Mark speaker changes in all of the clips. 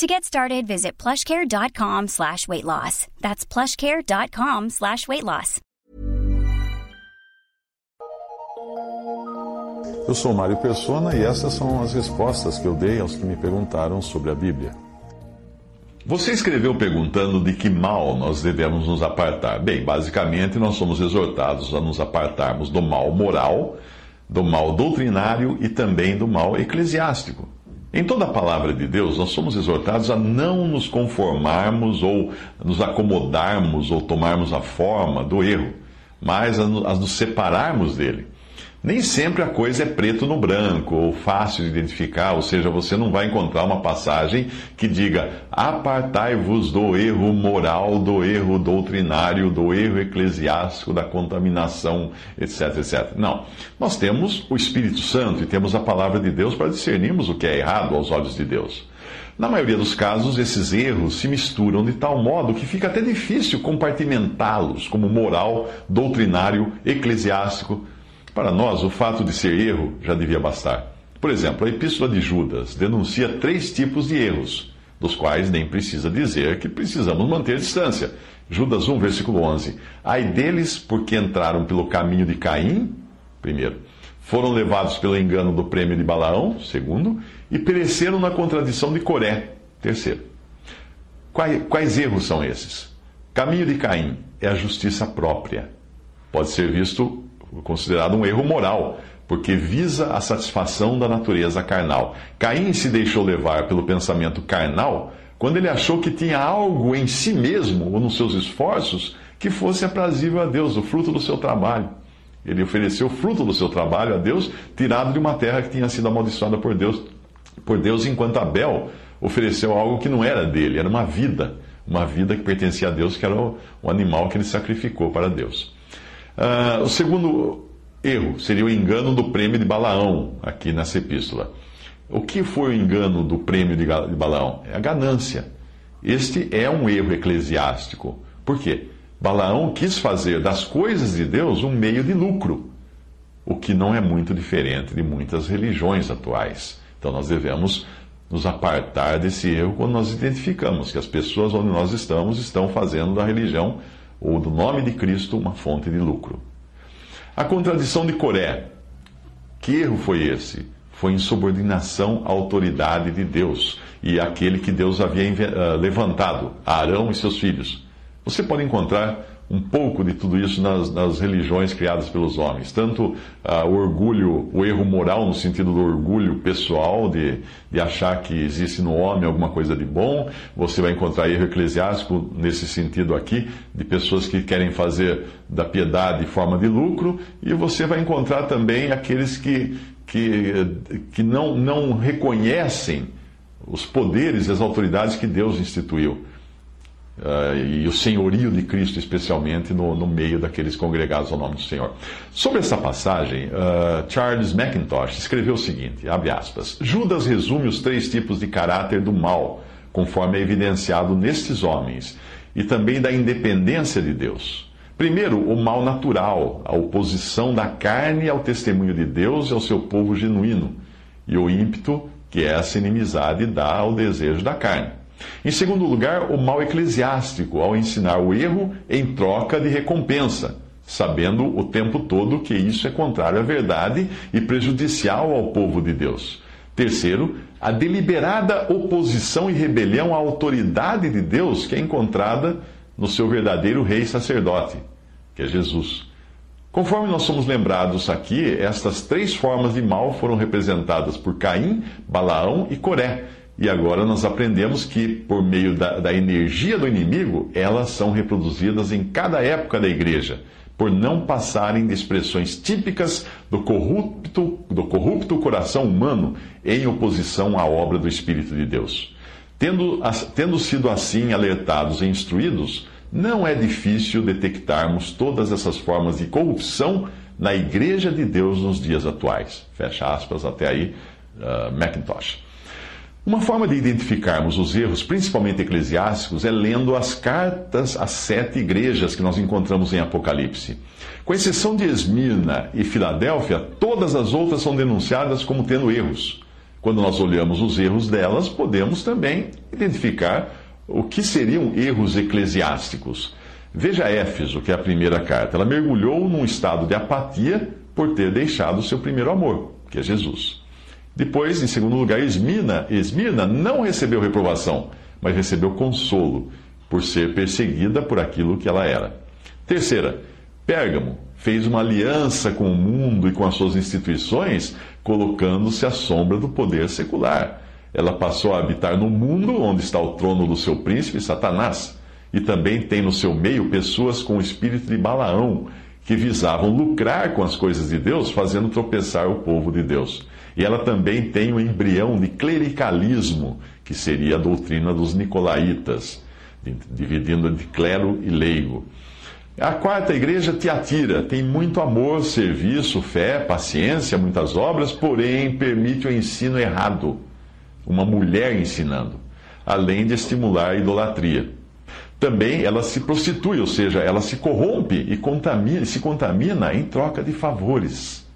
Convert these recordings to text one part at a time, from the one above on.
Speaker 1: To get started, visit plushcare.com slash weight loss. That's plushcare.com slash weight loss.
Speaker 2: Eu sou Mário Persona e essas são as respostas que eu dei aos que me perguntaram sobre a Bíblia. Você escreveu perguntando de que mal nós devemos nos apartar. Bem, basicamente nós somos exortados a nos apartarmos do mal moral, do mal doutrinário e também do mal eclesiástico. Em toda a palavra de Deus, nós somos exortados a não nos conformarmos ou nos acomodarmos ou tomarmos a forma do erro, mas a nos separarmos dele. Nem sempre a coisa é preto no branco ou fácil de identificar, ou seja, você não vai encontrar uma passagem que diga: apartai-vos do erro moral, do erro doutrinário, do erro eclesiástico, da contaminação, etc, etc. Não. Nós temos o Espírito Santo e temos a palavra de Deus para discernirmos o que é errado aos olhos de Deus. Na maioria dos casos, esses erros se misturam de tal modo que fica até difícil compartimentá-los como moral, doutrinário, eclesiástico para nós, o fato de ser erro já devia bastar. Por exemplo, a Epístola de Judas denuncia três tipos de erros, dos quais nem precisa dizer que precisamos manter distância. Judas 1, versículo 11. Ai deles, porque entraram pelo caminho de Caim, primeiro. Foram levados pelo engano do prêmio de Balaão, segundo. E pereceram na contradição de Coré, terceiro. Quais, quais erros são esses? Caminho de Caim é a justiça própria. Pode ser visto considerado um erro moral, porque visa a satisfação da natureza carnal. Caim se deixou levar pelo pensamento carnal quando ele achou que tinha algo em si mesmo ou nos seus esforços que fosse aprazível a Deus, o fruto do seu trabalho. Ele ofereceu o fruto do seu trabalho a Deus, tirado de uma terra que tinha sido amaldiçoada por Deus, por Deus, enquanto Abel ofereceu algo que não era dele, era uma vida, uma vida que pertencia a Deus, que era o, o animal que ele sacrificou para Deus. Uh, o segundo erro seria o engano do prêmio de Balaão, aqui nessa epístola. O que foi o engano do prêmio de Balaão? É a ganância. Este é um erro eclesiástico. Por quê? Balaão quis fazer das coisas de Deus um meio de lucro, o que não é muito diferente de muitas religiões atuais. Então nós devemos nos apartar desse erro quando nós identificamos que as pessoas onde nós estamos estão fazendo da religião ou do nome de Cristo uma fonte de lucro. A contradição de Coré. Que erro foi esse? Foi insubordinação à autoridade de Deus e àquele que Deus havia eh, levantado, Arão e seus filhos. Você pode encontrar um pouco de tudo isso nas, nas religiões criadas pelos homens. Tanto uh, o orgulho, o erro moral, no sentido do orgulho pessoal, de, de achar que existe no homem alguma coisa de bom. Você vai encontrar erro eclesiástico nesse sentido aqui, de pessoas que querem fazer da piedade forma de lucro. E você vai encontrar também aqueles que, que, que não, não reconhecem os poderes e as autoridades que Deus instituiu. Uh, e o senhorio de Cristo, especialmente no, no, meio daqueles congregados ao nome do Senhor. Sobre essa passagem, uh, Charles McIntosh escreveu o seguinte: abre aspas. Judas resume os três tipos de caráter do mal, conforme é evidenciado nestes homens, e também da independência de Deus. Primeiro, o mal natural, a oposição da carne ao testemunho de Deus e ao seu povo genuíno, e o ímpeto que essa inimizade dá ao desejo da carne. Em segundo lugar, o mal eclesiástico, ao ensinar o erro em troca de recompensa, sabendo o tempo todo que isso é contrário à verdade e prejudicial ao povo de Deus. Terceiro, a deliberada oposição e rebelião à autoridade de Deus que é encontrada no seu verdadeiro rei sacerdote, que é Jesus. Conforme nós somos lembrados aqui, estas três formas de mal foram representadas por Caim, Balaão e Coré e agora nós aprendemos que, por meio da, da, energia do inimigo, elas são reproduzidas em cada época da igreja, por não passarem de expressões típicas do corrupto, do corrupto coração humano em oposição à obra do Espírito de Deus. Tendo, tendo sido assim alertados e instruídos, não é difícil detectarmos todas essas formas de corrupção na Igreja de Deus nos dias atuais. Fecha aspas até aí, uh, Macintosh. Uma forma de identificarmos os erros, principalmente eclesiásticos, é lendo as cartas às sete igrejas que nós encontramos em Apocalipse. Com exceção de Esmirna e Filadélfia, todas as outras são denunciadas como tendo erros. Quando nós olhamos os erros delas, podemos também identificar o que seriam erros eclesiásticos. Veja Éfeso, que é a primeira carta. Ela mergulhou num estado de apatia por ter deixado o seu primeiro amor, que é Jesus. Depois, em segundo lugar, Esmirna, Esmirna não recebeu reprovação, mas recebeu consolo por ser perseguida por aquilo que ela era. Terceira, Pérgamo fez uma aliança com o mundo e com as suas instituições, colocando-se à sombra do poder secular. Ela passou a habitar no mundo onde está o trono do seu príncipe, Satanás, e também tem no seu meio pessoas com o espírito de Balaão, que visavam lucrar com as coisas de Deus, fazendo tropeçar o povo de Deus. E ela também tem o embrião de clericalismo, que seria a doutrina dos nicolaítas, dividindo de clero e leigo. A quarta igreja, Tiatira, tem muito amor, serviço, fé, paciência, muitas obras, porém permite o ensino errado. Uma mulher ensinando, além de estimular a idolatria. Também ela se prostitui, ou seja, ela se corrompe e contamina, se contamina em troca de favores.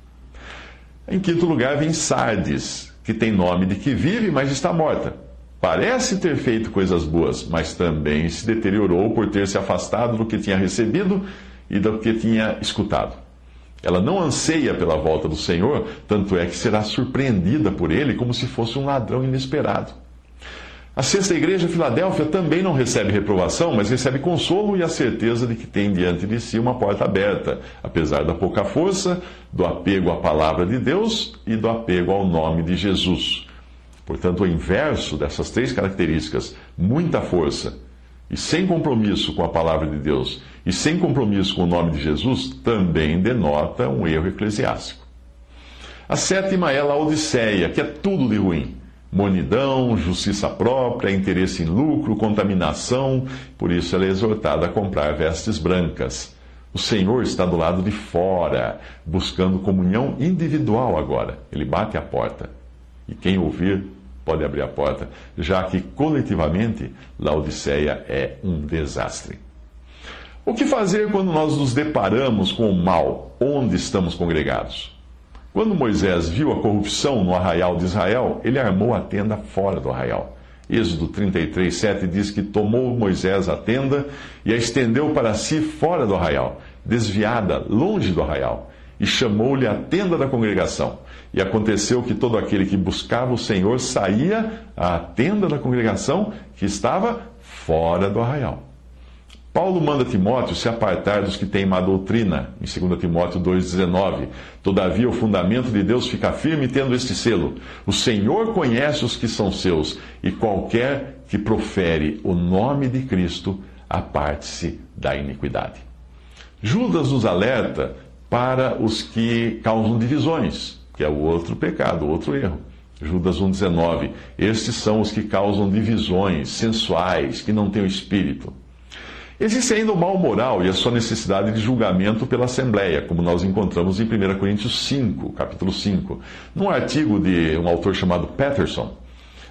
Speaker 2: Em quinto lugar, vem Sardes, que tem nome de que vive, mas está morta. Parece ter feito coisas boas, mas também se deteriorou por ter se afastado do que tinha recebido e do que tinha escutado. Ela não anseia pela volta do Senhor, tanto é que será surpreendida por ele como se fosse um ladrão inesperado. A sexta igreja, Filadélfia, também não recebe reprovação, mas recebe consolo e a certeza de que tem diante de si uma porta aberta, apesar da pouca força, do apego à palavra de Deus e do apego ao nome de Jesus. Portanto, o inverso dessas três características, muita força e sem compromisso com a palavra de Deus e sem compromisso com o nome de Jesus, também denota um erro eclesiástico. A sétima é a Laodiceia, que é tudo de ruim monidão, justiça própria, interesse em lucro, contaminação. Por isso ela é exortada a comprar vestes brancas. O Senhor está do lado de fora, buscando comunhão individual agora. Ele bate a porta. E quem ouvir pode abrir a porta, já que coletivamente Laodiceia é um desastre. O que fazer quando nós nos deparamos com o mal onde estamos congregados? Quando Moisés viu a corrupção no arraial de Israel, ele armou a tenda fora do arraial. Êxodo 33, 7 diz que tomou Moisés a tenda e a estendeu para si fora do arraial, desviada, longe do arraial, e chamou-lhe a tenda da congregação. E aconteceu que todo aquele que buscava o Senhor saía à tenda da congregação que estava fora do arraial. Paulo manda Timóteo se apartar dos que têm má doutrina, em 2 Timóteo 2,19. Todavia, o fundamento de Deus fica firme tendo este selo: O Senhor conhece os que são seus, e qualquer que profere o nome de Cristo, aparte-se da iniquidade. Judas nos alerta para os que causam divisões, que é o outro pecado, o outro erro. Judas 1,19. Estes são os que causam divisões sensuais, que não têm o espírito. Existe ainda o mal moral e a sua necessidade de julgamento pela Assembleia, como nós encontramos em 1 Coríntios 5, capítulo 5. Num artigo de um autor chamado Patterson,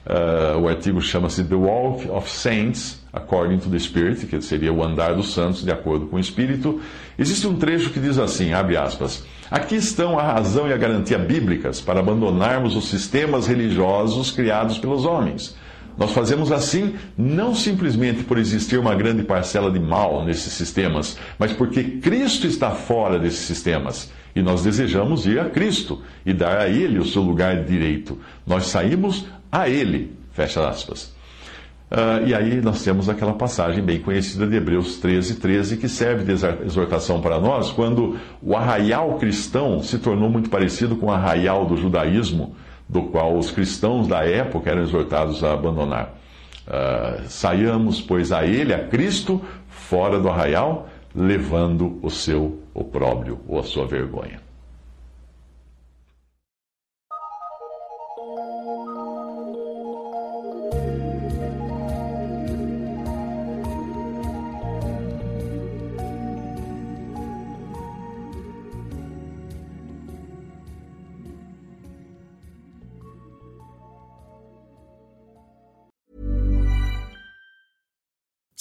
Speaker 2: uh, o artigo chama-se The Walk of Saints According to the Spirit, que seria o andar dos santos de acordo com o Espírito. Existe um trecho que diz assim, abre aspas, Aqui estão a razão e a garantia bíblicas para abandonarmos os sistemas religiosos criados pelos homens nós fazemos assim não simplesmente por existir uma grande parcela de mal nesses sistemas, mas porque Cristo está fora desses sistemas e nós desejamos ir a Cristo e dar a Ele o seu lugar direito. Nós saímos a Ele. Fecha aspas. Uh, e aí nós temos aquela passagem bem conhecida de Hebreus 13, 13, que serve de exortação para nós, quando o arraial cristão se tornou muito parecido com o arraial do judaísmo do qual os cristãos da época eram exortados a abandonar. Uh, saiamos, pois, a ele, a Cristo, fora do arraial, levando o seu opróbrio ou a sua vergonha.